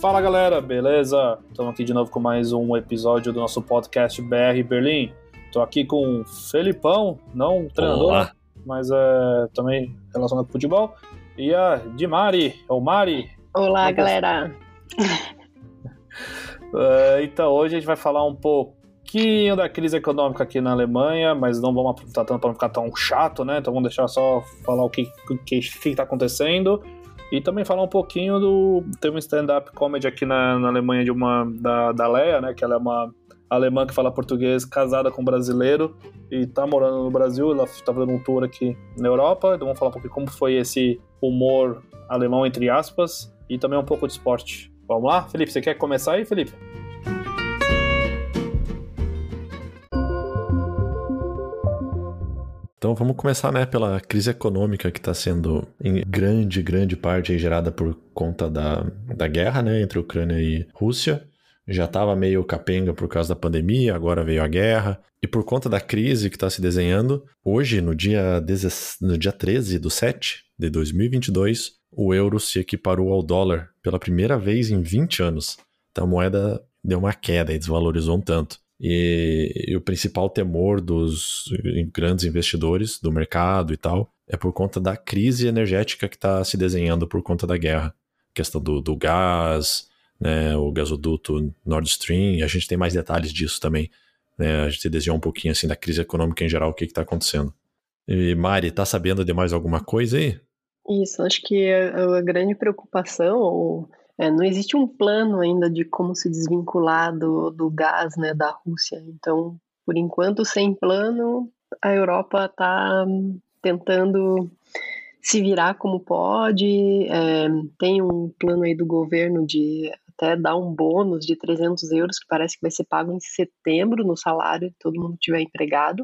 Fala galera, beleza? Estamos aqui de novo com mais um episódio do nosso podcast BR Berlim. Estou aqui com o Felipão, não treinador, Olá. mas é, também relacionado com futebol, e a Dimari, ou Mari. Olá, galera. é, então, hoje a gente vai falar um pouquinho da crise econômica aqui na Alemanha, mas não vamos aprofundar tanto para não ficar tão chato, né? Então vamos deixar só falar o que está acontecendo e também falar um pouquinho do. Tem um stand-up comedy aqui na, na Alemanha de uma. Da, da Leia, né? Que ela é uma alemã que fala português, casada com um brasileiro e tá morando no Brasil. Ela tá fazendo um tour aqui na Europa. Então vamos falar um pouquinho como foi esse humor alemão, entre aspas, e também um pouco de esporte. Vamos lá? Felipe, você quer começar aí, Felipe? Então vamos começar né, pela crise econômica que está sendo em grande, grande parte gerada por conta da, da guerra né, entre Ucrânia e Rússia. Já estava meio capenga por causa da pandemia, agora veio a guerra. E por conta da crise que está se desenhando, hoje, no dia, no dia 13 do 7 de 2022, o euro se equiparou ao dólar pela primeira vez em 20 anos. Então a moeda deu uma queda e desvalorizou um tanto. E, e, o principal temor dos grandes investidores do mercado e tal é por conta da crise energética que está se desenhando por conta da guerra. A questão do, do gás, né, o gasoduto Nord Stream, a gente tem mais detalhes disso também. Né, a gente desenhou um pouquinho assim da crise econômica em geral, o que está acontecendo. E Mari, tá sabendo de mais alguma coisa aí? Isso, acho que a, a grande preocupação, ou é, não existe um plano ainda de como se desvincular do, do gás né, da Rússia. Então, por enquanto, sem plano, a Europa está tentando se virar como pode. É, tem um plano aí do governo de até dar um bônus de 300 euros, que parece que vai ser pago em setembro no salário, todo mundo tiver empregado.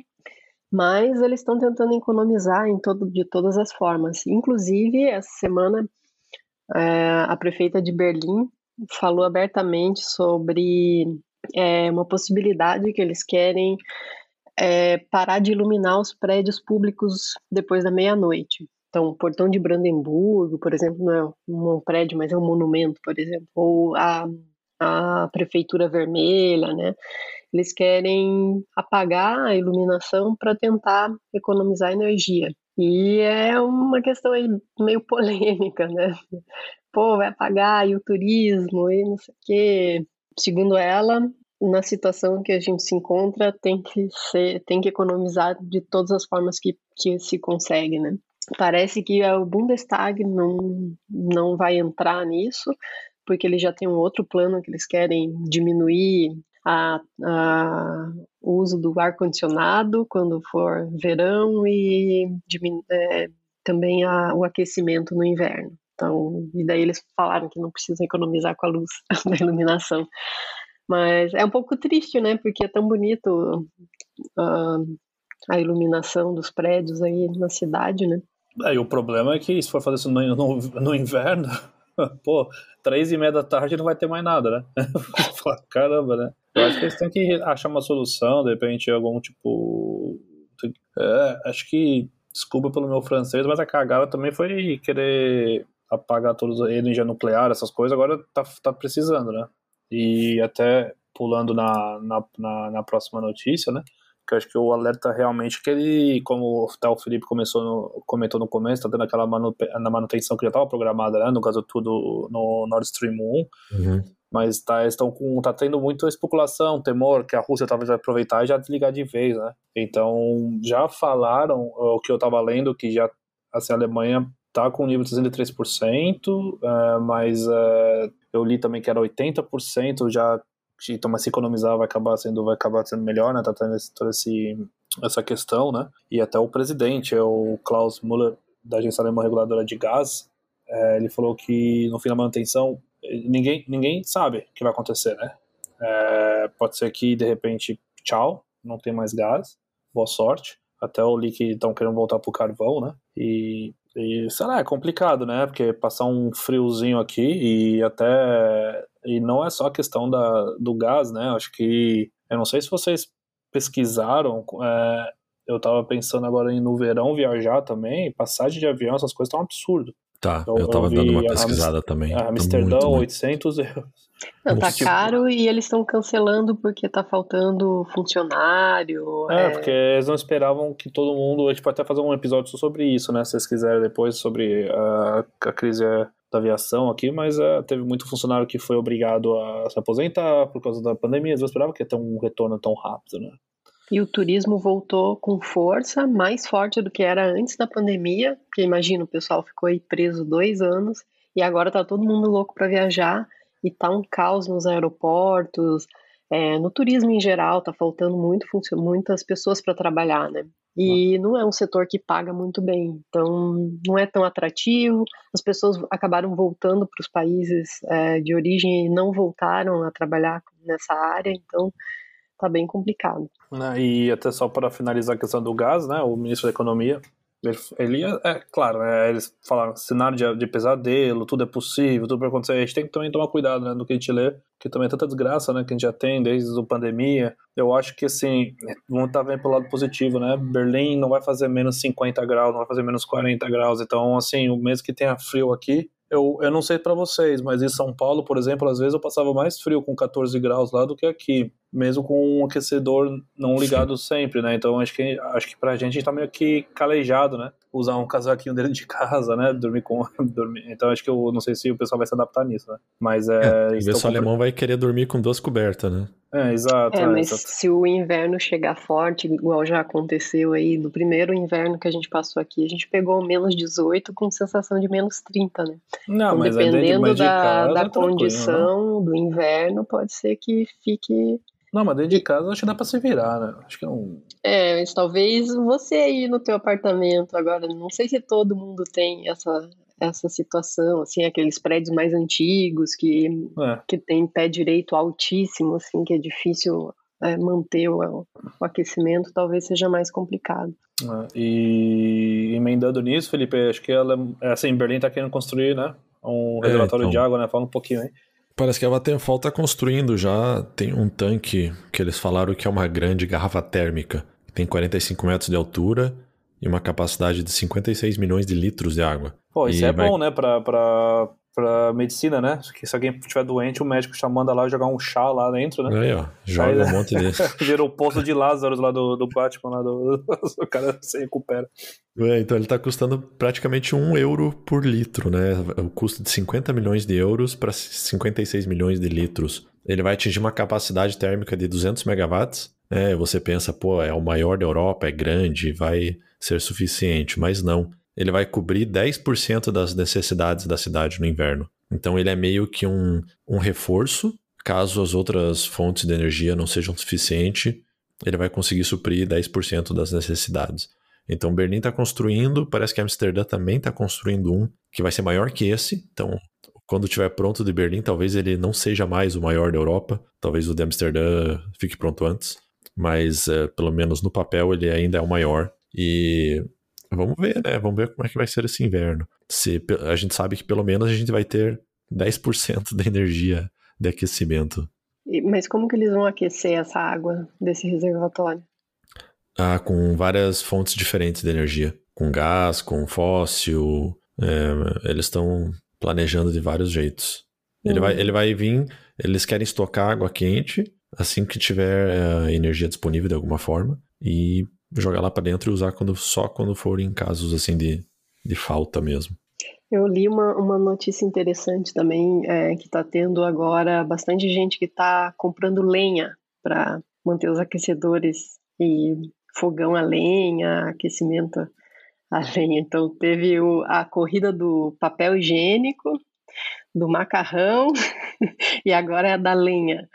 Mas eles estão tentando economizar em todo, de todas as formas. Inclusive, essa semana é, a prefeita de Berlim falou abertamente sobre é, uma possibilidade que eles querem é, parar de iluminar os prédios públicos depois da meia-noite. Então, o portão de Brandemburgo, por exemplo, não é um prédio, mas é um monumento, por exemplo, ou a, a prefeitura vermelha, né? Eles querem apagar a iluminação para tentar economizar energia. E é uma questão aí meio polêmica, né? Pô, vai pagar e o turismo e não sei o quê. Segundo ela, na situação que a gente se encontra, tem que ser, tem que economizar de todas as formas que, que se consegue, né? Parece que o Bundestag não, não vai entrar nisso, porque ele já tem um outro plano que eles querem diminuir a, a, o uso do ar-condicionado quando for verão e é, também a, o aquecimento no inverno. Então, e daí eles falaram que não precisam economizar com a luz da iluminação. Mas é um pouco triste, né? Porque é tão bonito uh, a iluminação dos prédios aí na cidade, né? É, e o problema é que se for fazer isso no, no, no inverno, pô, três e meia da tarde não vai ter mais nada, né? Caramba, né? Eu acho que eles têm que achar uma solução, de repente, algum tipo. É, acho que, desculpa pelo meu francês, mas a cagada também foi querer apagar todos a energia nuclear, essas coisas, agora tá, tá precisando, né? E até pulando na, na, na, na próxima notícia, né? que eu acho que o alerta realmente que ele, como até o Felipe começou no, comentou no começo, está tendo aquela manu, na manutenção que já estava programada, né, no caso tudo no Nord Stream 1, uhum. Mas tá, estão com, tá tendo muita especulação, temor que a Rússia talvez vai aproveitar e já desligar de vez, né, então já falaram, o que eu estava lendo, que já, assim, a Alemanha tá com nível de 63%, é, mas é, eu li também que era 80% já então, mas se economizar vai acabar sendo, vai acabar sendo melhor, né? Tá tendo esse, toda esse, essa questão, né? E até o presidente, é o Klaus Müller, da Agência Alemã Reguladora de Gás, é, ele falou que no fim da manutenção ninguém, ninguém sabe o que vai acontecer, né? É, pode ser que de repente, tchau, não tem mais gás, boa sorte. Até o li que estão querendo voltar pro carvão, né? E, e sei lá, é complicado, né? Porque passar um friozinho aqui e até e não é só a questão da, do gás, né? Acho que. Eu não sei se vocês pesquisaram. É, eu tava pensando agora em no verão viajar também. Passagem de avião, essas coisas estão um absurdo. Tá, eu, eu tava dando uma pesquisada a, também. A Amsterdã, tá 800 euros. Não, tá caro e eles estão cancelando porque tá faltando funcionário. É, é, porque eles não esperavam que todo mundo. A gente pode até fazer um episódio sobre isso, né? Se vocês quiserem depois, sobre a, a crise da aviação aqui, mas uh, teve muito funcionário que foi obrigado a se aposentar por causa da pandemia. Eles não esperavam que ia ter um retorno tão rápido, né? E o turismo voltou com força, mais forte do que era antes da pandemia, porque imagina, o pessoal ficou aí preso dois anos e agora tá todo mundo louco para viajar e tá um caos nos aeroportos, é, no turismo em geral, tá faltando muito, muitas pessoas para trabalhar, né? E não é um setor que paga muito bem, então não é tão atrativo. As pessoas acabaram voltando para os países é, de origem e não voltaram a trabalhar nessa área, então tá bem complicado. Né, e até só para finalizar a questão do gás, né? O ministro da Economia ele, ele é, é, claro, é, eles falaram cenário de, de, pesadelo, tudo é possível, tudo pode acontecer. A gente tem que também tomar cuidado né, no que a gente lê, que também é tanta desgraça né, que a gente já tem desde a pandemia. Eu acho que assim, vamos estar tá vendo pelo lado positivo, né? Berlim não vai fazer menos 50 graus, não vai fazer menos 40 graus. Então, assim, o mês que tenha frio aqui, eu, eu não sei para vocês, mas em São Paulo, por exemplo, às vezes eu passava mais frio com 14 graus lá do que aqui, mesmo com um aquecedor não ligado Sim. sempre, né? Então acho que acho que pra gente a gente tá meio que calejado, né? Usar um casaquinho dentro de casa, né? Dormir com dormir. Então acho que eu não sei se o pessoal vai se adaptar nisso, né? Mas é, é o alemão vai querer dormir com duas cobertas, né? É, exato. É, é mas exato. se o inverno chegar forte, igual já aconteceu aí, no primeiro inverno que a gente passou aqui, a gente pegou menos 18 com sensação de menos 30, né? Não, então, mas dependendo é de da, casa, da é condição né? do inverno, pode ser que fique. Não, mas dentro de casa acho que dá pra se virar, né? Acho que não. É, mas talvez você aí no teu apartamento agora, não sei se todo mundo tem essa, essa situação, assim, aqueles prédios mais antigos que, é. que tem pé direito altíssimo, assim, que é difícil é, manter o, o, aquecimento, talvez seja mais complicado. É. E emendando nisso, Felipe, acho que ela, é, assim, Berlim está querendo construir, né, um é, reservatório então, de água, né, fala um pouquinho aí. Parece que a Vattenfall está construindo já, tem um tanque que eles falaram que é uma grande garrafa térmica, tem 45 metros de altura e uma capacidade de 56 milhões de litros de água. Pô, isso e é vai... bom, né, pra, pra, medicina, né? Que se alguém estiver doente, o médico já manda lá jogar um chá lá dentro, né? Aí, ó, joga Aí, um monte de... Virou o poço de Lázaro lá do, do Batman, lá do... o cara se recupera. É, então ele tá custando praticamente um euro por litro, né? O custo de 50 milhões de euros para 56 milhões de litros. Ele vai atingir uma capacidade térmica de 200 megawatts. Né? Você pensa, pô, é o maior da Europa, é grande, vai ser suficiente, mas não. Ele vai cobrir 10% das necessidades da cidade no inverno. Então ele é meio que um, um reforço, caso as outras fontes de energia não sejam suficientes, ele vai conseguir suprir 10% das necessidades. Então Berlim está construindo, parece que Amsterdã também está construindo um que vai ser maior que esse. Então, quando estiver pronto de Berlim, talvez ele não seja mais o maior da Europa, talvez o de Amsterdã fique pronto antes, mas é, pelo menos no papel ele ainda é o maior. E vamos ver, né? Vamos ver como é que vai ser esse inverno. Se a gente sabe que pelo menos a gente vai ter 10% da energia de aquecimento. Mas como que eles vão aquecer essa água desse reservatório? Ah, com várias fontes diferentes de energia. Com gás, com fóssil. É, eles estão planejando de vários jeitos. Ele, vai, ele vai vir, eles querem estocar água quente assim que tiver é, energia disponível de alguma forma. E jogar lá para dentro e usar quando, só quando for em casos assim de, de falta mesmo. Eu li uma, uma notícia interessante também, é, que está tendo agora bastante gente que está comprando lenha para manter os aquecedores e fogão a lenha, aquecimento a lenha. Então teve o, a corrida do papel higiênico, do macarrão e agora é a da lenha.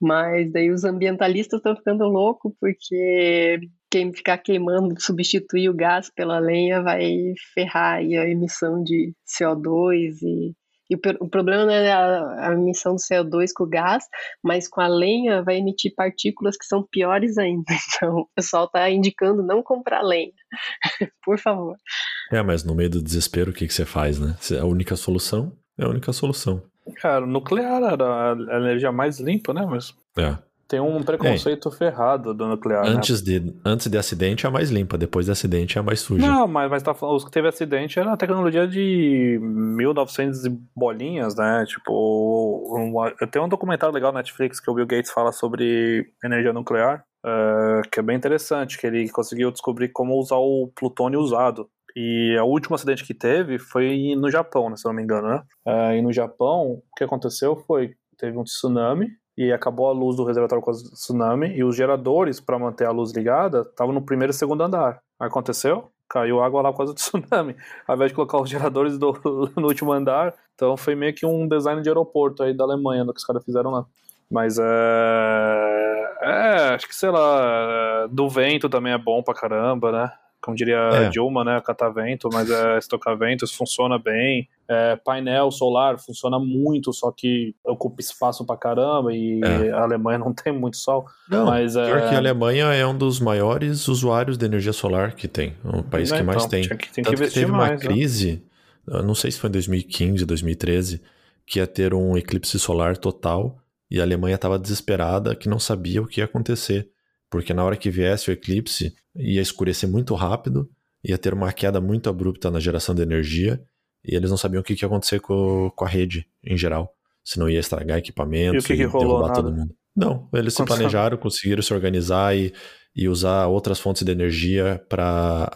Mas daí os ambientalistas estão ficando loucos porque quem ficar queimando, substituir o gás pela lenha vai ferrar a emissão de CO2 e, e o, o, problema não é a, a, emissão do CO2 com o gás, mas com a lenha vai emitir partículas que são piores ainda. Então o pessoal está indicando não comprar lenha, por favor. É, mas no meio do desespero o que, que você faz, né? A única solução é a única solução. Cara, nuclear era a energia mais limpa, né? Mas... É. Tem um preconceito é. ferrado do nuclear. Né? Antes, né? de, antes de acidente é a mais limpa, depois de acidente é a mais suja. Não, mas, mas tá os que teve acidente era a tecnologia de 1900 e bolinhas, né? Tipo, um, tem um documentário legal na Netflix que o Bill Gates fala sobre energia nuclear, uh, que é bem interessante, que ele conseguiu descobrir como usar o plutônio usado. E o último acidente que teve foi no Japão, né, se não me engano, né? Uh, e no Japão, o que aconteceu foi teve um tsunami e acabou a luz do reservatório com o tsunami e os geradores para manter a luz ligada estavam no primeiro e segundo andar. Aconteceu? Caiu água lá por causa do tsunami. Ao invés de colocar os geradores do, no último andar, então foi meio que um design de aeroporto aí da Alemanha, no que os caras fizeram lá. Mas é. É, acho que sei lá. Do vento também é bom pra caramba, né? Como diria é. Dilma, né, catavento, mas é vento funciona bem. É, painel solar funciona muito, só que ocupa espaço pra caramba e é. a Alemanha não tem muito sol. Não, mas pior é... que a Alemanha é um dos maiores usuários de energia solar que tem, é um país que mais então, tem. Que, tem Tanto que, que teve mais, uma né? crise, não sei se foi em 2015, 2013, que ia ter um eclipse solar total e a Alemanha estava desesperada que não sabia o que ia acontecer porque na hora que viesse o eclipse ia escurecer muito rápido, ia ter uma queda muito abrupta na geração de energia e eles não sabiam o que, ia acontecer com, com a rede em geral. Se não ia estragar equipamentos e, que que derrubar nada? todo mundo. Não, eles se planejaram, conseguiram se organizar e, e usar outras fontes de energia para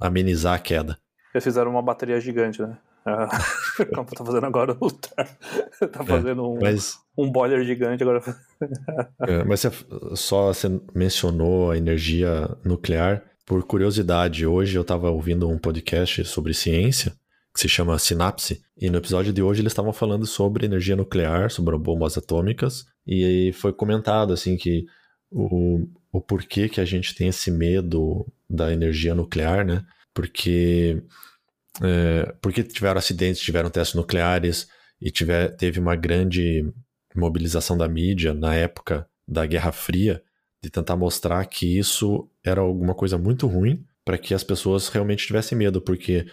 amenizar a queda. Eles fizeram uma bateria gigante, né? Como tá fazendo agora o tá é, fazendo um, mas, um boiler gigante agora. é, mas você só você mencionou a energia nuclear. Por curiosidade, hoje eu estava ouvindo um podcast sobre ciência que se chama Sinapse, e no episódio de hoje eles estavam falando sobre energia nuclear, sobre bombas atômicas, e foi comentado assim que o, o porquê que a gente tem esse medo da energia nuclear, né? Porque é, porque tiveram acidentes, tiveram testes nucleares e tiver, teve uma grande mobilização da mídia na época da Guerra Fria de tentar mostrar que isso era alguma coisa muito ruim para que as pessoas realmente tivessem medo, porque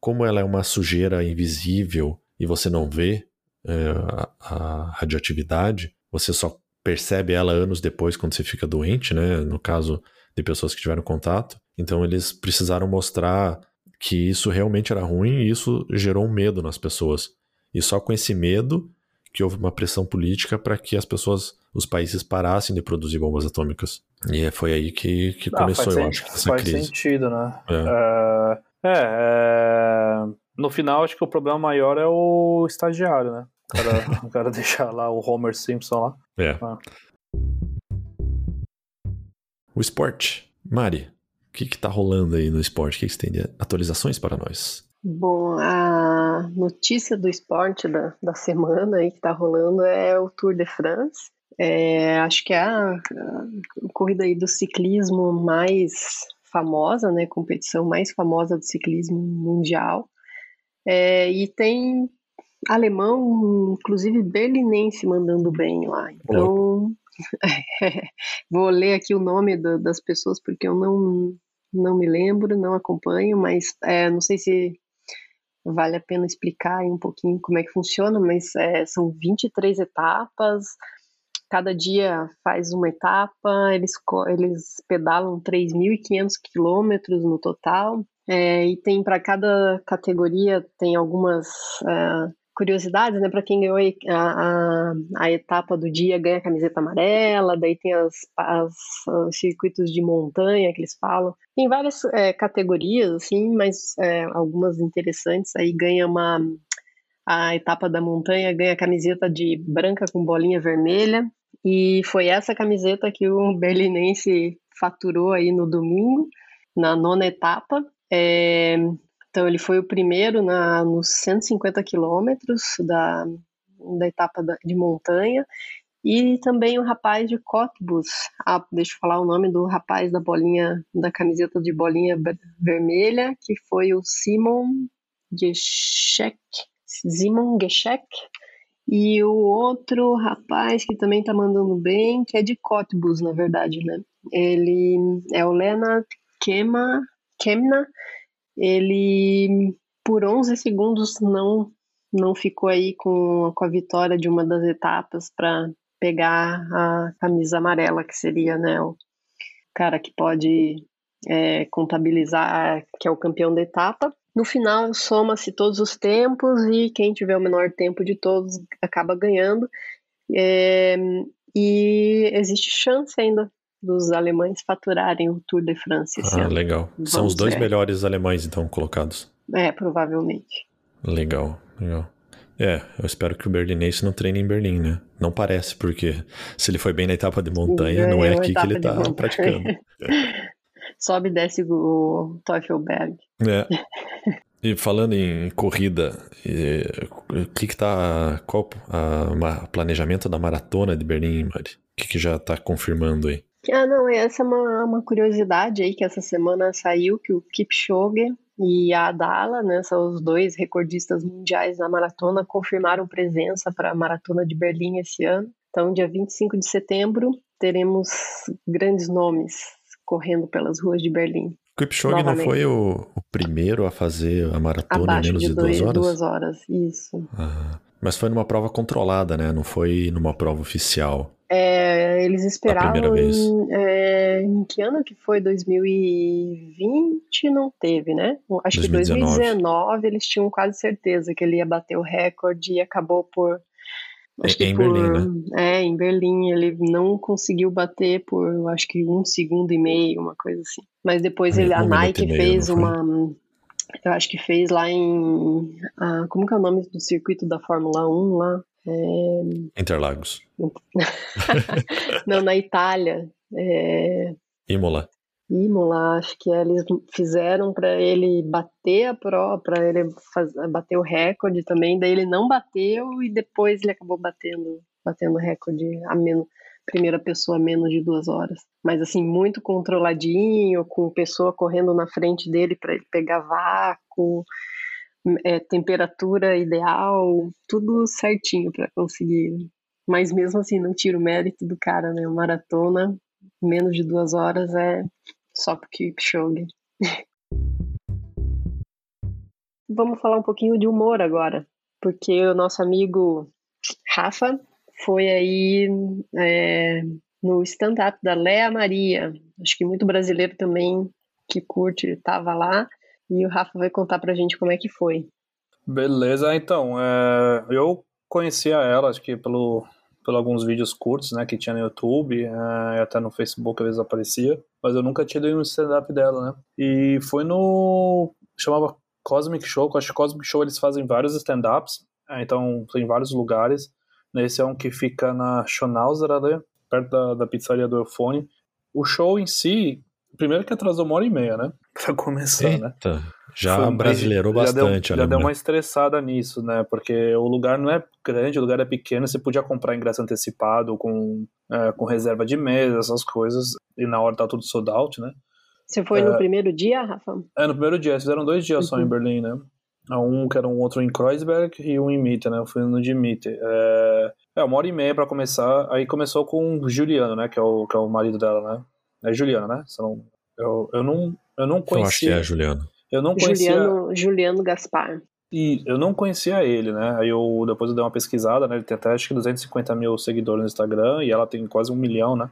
como ela é uma sujeira invisível e você não vê é, a, a radioatividade, você só percebe ela anos depois quando você fica doente, né? No caso de pessoas que tiveram contato. Então eles precisaram mostrar que isso realmente era ruim e isso gerou um medo nas pessoas. E só com esse medo que houve uma pressão política para que as pessoas, os países parassem de produzir bombas atômicas. E foi aí que, que ah, começou, eu acho, essa faz crise. Faz sentido, né? É. É, é, é, no final, acho que o problema maior é o estagiário, né? O cara, o cara deixar lá o Homer Simpson lá. É. Ah. O esporte. Mari, que está rolando aí no esporte? O que, que você tem de atualizações para nós? Bom, a notícia do esporte da, da semana aí que está rolando é o Tour de France. É, acho que é a, a, corrida aí do ciclismo mais famosa, né? Competição mais famosa do ciclismo mundial. É, e tem alemão, inclusive berlinense, mandando bem lá. Então, vou ler aqui o nome do, das pessoas porque eu não não me lembro, não acompanho, mas é, não sei se vale a pena explicar um pouquinho como é que funciona, mas é, são 23 etapas, cada dia faz uma etapa, eles, eles pedalam 3.500 quilômetros no total, é, e tem para cada categoria tem algumas é, curiosidades, né? Para quem ganhou a, a, a, etapa do dia ganha a camiseta amarela, daí tem as, as, os circuitos de montanha que eles falam. Tem várias é, categorias, assim, mas é, algumas interessantes. Aí ganha uma. A etapa da montanha ganha a camiseta de branca com bolinha vermelha. E foi essa camiseta que o berlinense faturou aí no domingo, na nona etapa. É, então, ele foi o primeiro na, nos 150 quilômetros da, da etapa de montanha. E também o rapaz de Cottbus, ah, deixa eu falar o nome do rapaz da bolinha, da camiseta de bolinha vermelha, que foi o Simon Geschek, Simon Geschek, e o outro rapaz que também tá mandando bem, que é de Cottbus, na verdade, né? Ele é o Lena Kema, Kemna, ele por 11 segundos não não ficou aí com, com a vitória de uma das etapas para pegar a camisa amarela, que seria né, o cara que pode é, contabilizar, que é o campeão da etapa. No final, soma-se todos os tempos e quem tiver o menor tempo de todos acaba ganhando. É, e existe chance ainda dos alemães faturarem o Tour de France esse ah, ano. legal. Vamos São os dois ver. melhores alemães, então, colocados. É, provavelmente. Legal, legal. É, eu espero que o berlinense não treine em Berlim, né? Não parece, porque se ele foi bem na etapa de montanha, não é aqui que ele tá praticando. Sobe e desce o Teufelberg. É. E falando em corrida, o que que tá, qual o planejamento da maratona de Berlim, Mari? O que que já tá confirmando aí? Ah, não, essa é uma, uma curiosidade aí que essa semana saiu que o Kipchoge e a Adala, né, são os dois recordistas mundiais na maratona, confirmaram presença para a maratona de Berlim esse ano. Então, dia 25 de setembro, teremos grandes nomes correndo pelas ruas de Berlim. Kipchoge não foi o, o, primeiro a fazer a maratona Abaixo em menos de, de dois, duas horas? Duas horas, isso. Ah, mas foi numa prova controlada, né? Não foi numa prova oficial. É, eles esperavam em, é, em, que ano que foi? 2020 não teve, né? Acho 2019. que 2019 eles tinham quase certeza que ele ia bater o recorde e acabou por Acho em, por, Berlim, né? É, em Berlim ele não conseguiu bater por, acho que um segundo e meio, uma coisa assim. Mas depois ele, a Nike meio, fez uma, eu acho que fez lá em, ah, como que é o nome do circuito da Fórmula 1 lá? É... Interlagos. Não, na Itália. É... Imola. Imola, acho que eles fizeram para ele bater a prova, para ele bater o recorde também, daí ele não bateu e depois ele acabou batendo, batendo recorde a menos, primeira pessoa menos de duas horas. Mas assim, muito controladinho, com pessoa correndo na frente dele para ele pegar vácuo é, temperatura ideal, tudo certinho para conseguir. Mas mesmo assim, não tira o mérito do cara, né? Maratona, menos de duas horas é só pro Kipchoge. Vamos falar um pouquinho de humor agora, porque o nosso amigo Rafa foi aí é, no stand-up da Lea Maria. Acho que muito brasileiro também que curte estava lá. E o Rafa vai contar pra gente como é que foi. Beleza, então, é, eu conhecia ela, acho que pelo, pelo alguns vídeos curtos, né, que tinha no YouTube, é, até no Facebook às vezes aparecia, mas eu nunca tinha ido no stand-up dela, né, e foi no, chamava Cosmic Show, acho que Cosmic Show eles fazem vários stand-ups, é, então tem vários lugares, esse é um que fica na Schonauzer, perto da, da pizzaria do Eufone, o show em si, primeiro que atrasou uma hora e meia, né, pra começar, Eita. né. Já brasileirou bastante. Já deu, já deu uma estressada nisso, né? Porque o lugar não é grande, o lugar é pequeno, você podia comprar ingresso antecipado com, é, com reserva de mesa, essas coisas, e na hora tá tudo sold out, né? Você foi é, no primeiro dia, Rafa? É, no primeiro dia. Fizeram dois dias uhum. só em uhum. Berlim, né? Um que era um outro em Kreuzberg e um em Mitte, né? Eu fui no de Mitte. É, é uma hora e meia para começar. Aí começou com o Juliano, né? Que é o, que é o marido dela, né? É Juliano, né? Não, eu, eu, não, eu não conhecia. Eu acho que é Juliano. Eu não conhecia. Juliano, Juliano Gaspar. E eu não conhecia ele, né? Aí eu depois eu dei uma pesquisada, né? Ele tem até acho que 250 mil seguidores no Instagram e ela tem quase um milhão, né?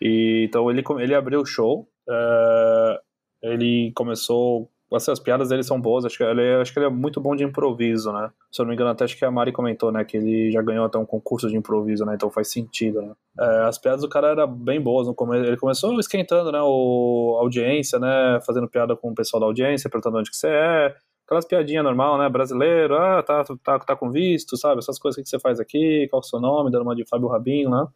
E, então ele, ele abriu o show. É, ele começou as piadas dele são boas, acho que, ele, é, acho que ele é muito bom de improviso, né? Se eu não me engano, até acho que a Mari comentou, né, que ele já ganhou até um concurso de improviso, né? Então faz sentido, né? É, as piadas do cara eram bem boas no começo, ele começou esquentando, né, o, a audiência, né, fazendo piada com o pessoal da audiência, perguntando onde que você é, aquelas piadinhas normal, né, brasileiro, ah, tá, tá, tá com visto, sabe, essas coisas que você faz aqui, qual é o seu nome, dando uma de Fábio Rabinho, né?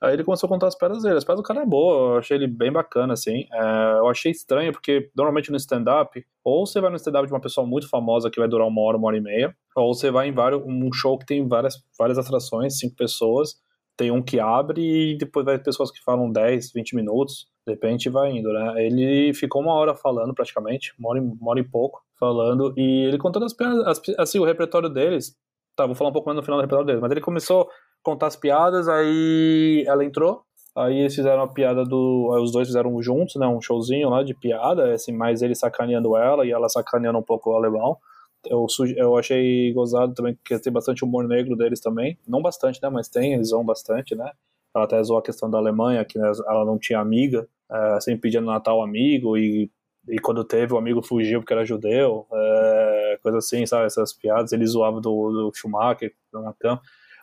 Aí ele começou a contar as pedras dele. As pedras do cara é boa, eu achei ele bem bacana, assim. É, eu achei estranho, porque normalmente no stand-up, ou você vai no stand-up de uma pessoa muito famosa que vai durar uma hora, uma hora e meia, ou você vai em vários, um show que tem várias, várias atrações, cinco pessoas, tem um que abre e depois vai pessoas que falam 10, 20 minutos, de repente vai indo, né? Ele ficou uma hora falando praticamente, uma hora, uma hora e pouco falando, e ele contando as piadas, assim, o repertório deles, tá, vou falar um pouco mais no final do repertório deles, mas ele começou contar as piadas, aí ela entrou, aí eles fizeram a piada do. Os dois fizeram juntos, né? Um showzinho lá de piada, assim, mais ele sacaneando ela e ela sacaneando um pouco o alemão. eu, eu achei gozado também, porque tem bastante humor negro deles também. Não bastante, né? Mas tem, eles vão bastante, né? Ela até zoou a questão da Alemanha, que né, ela não tinha amiga, é, sempre pedia no Natal amigo, e, e quando teve, o amigo fugiu porque era judeu, é, coisa assim, sabe? Essas piadas. Ele zoava do, do Schumacher na cama.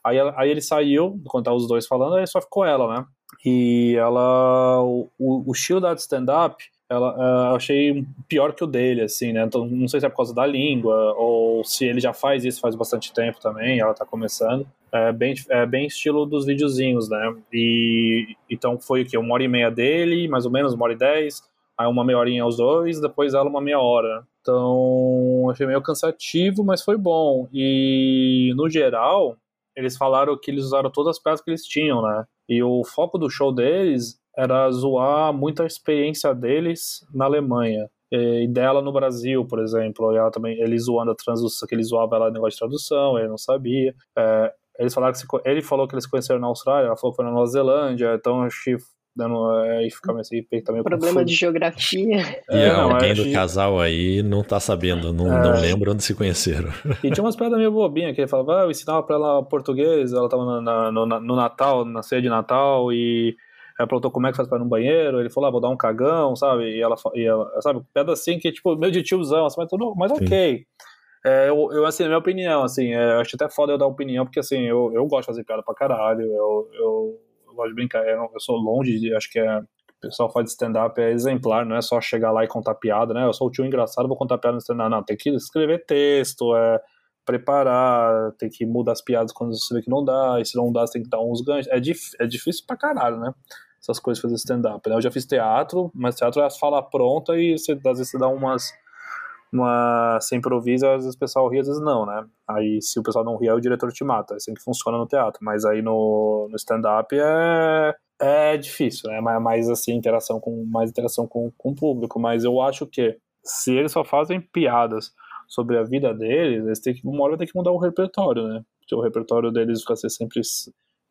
Aí, aí ele saiu, quando tava os dois falando, aí só ficou ela, né? E ela. O, o estilo da stand-up ela, uh, eu achei pior que o dele, assim, né? Então, não sei se é por causa da língua, ou se ele já faz isso faz bastante tempo também, ela tá começando. É bem, é bem estilo dos videozinhos, né? E então foi o quê? Uma hora e meia dele, mais ou menos, uma hora e dez, aí uma meia horinha aos dois, depois ela uma meia hora. Então, achei meio cansativo, mas foi bom. E, no geral, eles falaram que eles usaram todas as peças que eles tinham, né? E o foco do show deles era zoar muito a experiência deles na Alemanha e dela no Brasil, por exemplo. E ela também, ele zoando a tradução, que ele zoava ela negócio de tradução, ele não sabia. É, eles falaram que se, ele falou que eles conheceram na Austrália, ela falou que foi na Nova Zelândia, então acho que aí fica assim, também Problema de geografia. E é, alguém do casal aí não tá sabendo, não, é... não lembra onde se conheceram. E tinha umas piadas meio bobinhas, que ele falava, ah, eu ensinava pra ela português, ela tava na, na, no, no Natal, na ceia de Natal, e ela perguntou como é que faz pra ir no banheiro, ele falou, ah, vou dar um cagão, sabe? E ela, e ela sabe, pedra assim que, tipo, meio de tiozão, assim, mas tudo, mas ok. É, eu, eu, assim, minha opinião, assim, é, eu acho até foda eu dar opinião, porque, assim, eu, eu gosto de fazer piada pra caralho, eu, eu gosto de brincar, eu, eu, sou longe de, acho que é, o pessoal faz stand-up é exemplar, não é só chegar lá e contar piada, né? Eu sou o tio engraçado, vou contar piada no stand-up. Não, tem que escrever texto, é preparar, tem que mudar as piadas quando você vê que não dá, e se não dá, você tem que dar uns ganchos. É, dif é difícil pra caralho, né? essas coisas fazer stand-up. Né? Eu já fiz teatro, mas teatro é as fala pronta e você, às vezes você dá umas. Uma, você improvisa, às vezes o pessoal ri, às vezes não, né? Aí se o pessoal não ri, aí o diretor te mata. É assim que funciona no teatro. Mas aí no, no stand-up é, é difícil, né? Mais, mais assim, interação com mais interação com, com o público. Mas eu acho que se eles só fazem piadas sobre a vida deles, eles têm que, uma hora tem que mudar o repertório, né? Porque o repertório deles fica ser sempre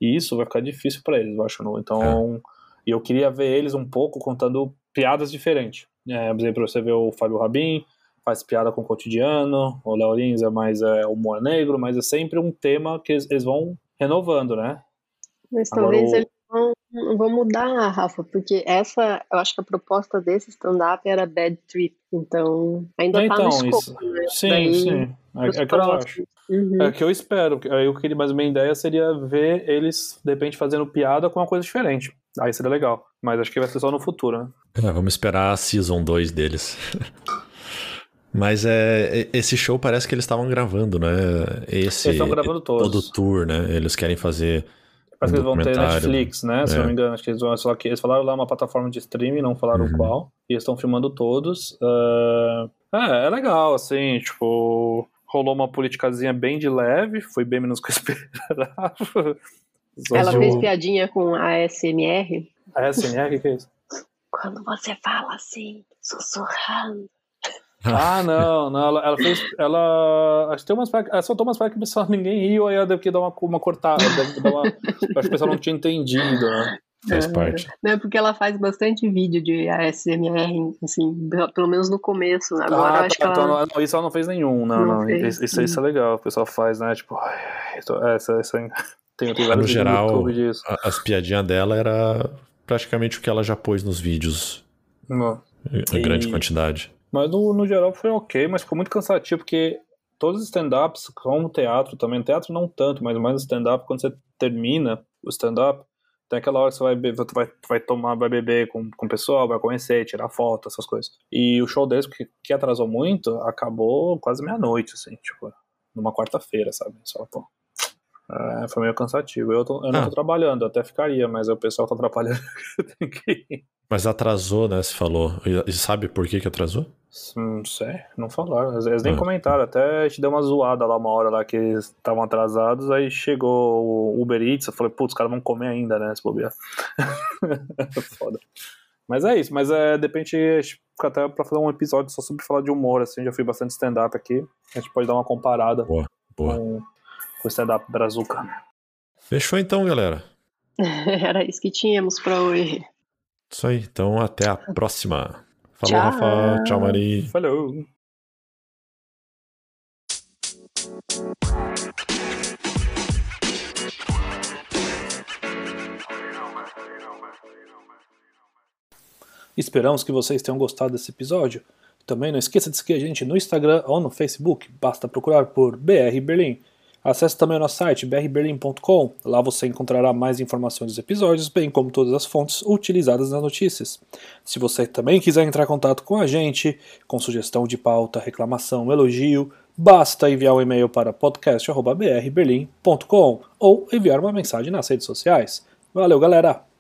isso, vai ficar difícil para eles, eu acho. Não? Então, é eu queria ver eles um pouco contando piadas diferentes. É, por exemplo, você vê o Fábio Rabin, faz piada com o cotidiano, o Léo Lins é mais é, humor negro, mas é sempre um tema que eles, eles vão renovando, né? Mas talvez o... eles vão, vão mudar, Rafa, porque essa, eu acho que a proposta desse stand-up era bad trip, então ainda é, tá então, no escopo, isso... né? Sim, Daí, sim, é, é que eu acho. Uhum. É que eu espero, aí eu queria, mas a minha ideia seria ver eles, de repente, fazendo piada com uma coisa diferente. Aí seria legal. Mas acho que vai ser só no futuro, né? É, vamos esperar a Season 2 deles. Mas é, esse show parece que eles estavam gravando, né? Esse, eles estão gravando todos. Todo tour, né? Eles querem fazer. Parece um que eles vão ter Netflix, né? Se é. não me engano, acho que eles vão. Só que eles falaram lá uma plataforma de streaming, não falaram uhum. qual. E eles estão filmando todos. Uh... É, é legal, assim, tipo. Rolou uma politicazinha bem de leve, foi bem menos que eu esperava. Ela fez piadinha com a ASMR. A ASMR, o que é isso? Quando você fala assim, sussurrando. Ah, não, não, ela, ela fez. Ela. Acho que tem umas Ela soltou umas partes que o pessoal ninguém riu, aí ela deve que dar uma, uma cortada. Deve dar uma, acho que o pessoal não tinha entendido, né? Faz é, parte. Né, porque ela faz bastante vídeo de ASMR, assim, pelo menos no começo. Agora ah, acho tá, que ela... Então, isso ela não fez nenhum, não, não. não. Fez, isso, isso, é legal, o pessoal faz, né? Tipo, essa, essa, tem, tem no geral, a, as piadinhas dela era praticamente o que ela já pôs nos vídeos. Não. Em grande quantidade. Mas no, no geral foi ok, mas ficou muito cansativo, porque todos os stand-ups, como teatro também, teatro não tanto, mas mais stand-up, quando você termina o stand-up, tem aquela hora que você vai, vai, vai tomar, vai beber com, com o pessoal, vai conhecer, tirar foto, essas coisas. E o show deles, que, que atrasou muito, acabou quase meia-noite, assim, tipo, numa quarta-feira, sabe? Só, pô, é, foi meio cansativo. Eu, tô, eu não ah. tô trabalhando, até ficaria, mas o pessoal tá atrapalhando. mas atrasou, né? Você falou. E sabe por que que atrasou? Não sei, não falaram. Eles nem ah. comentaram. Até a gente deu uma zoada lá uma hora lá que eles estavam atrasados. Aí chegou o Uber Eats. Eu falei, putz, os caras vão comer ainda, né? Se bobear. Foda. Mas é isso. Mas é, de repente, fica até pra fazer um episódio só sobre falar de humor. Assim, já fui bastante stand-up aqui. A gente pode dar uma comparada. Boa, boa. Com o stand-up Brazuca. Fechou então, galera. Era isso que tínhamos para hoje. Isso aí, então até a próxima. Falou, tchau. Rafa. Tchau, Mari. Falou. Esperamos que vocês tenham gostado desse episódio. Também não esqueça de seguir a gente no Instagram ou no Facebook, basta procurar por BR Berlim. Acesse também o nosso site brberlim.com, lá você encontrará mais informações dos episódios, bem como todas as fontes utilizadas nas notícias. Se você também quiser entrar em contato com a gente, com sugestão de pauta, reclamação, elogio, basta enviar um e-mail para podcast.brberlim.com ou enviar uma mensagem nas redes sociais. Valeu, galera!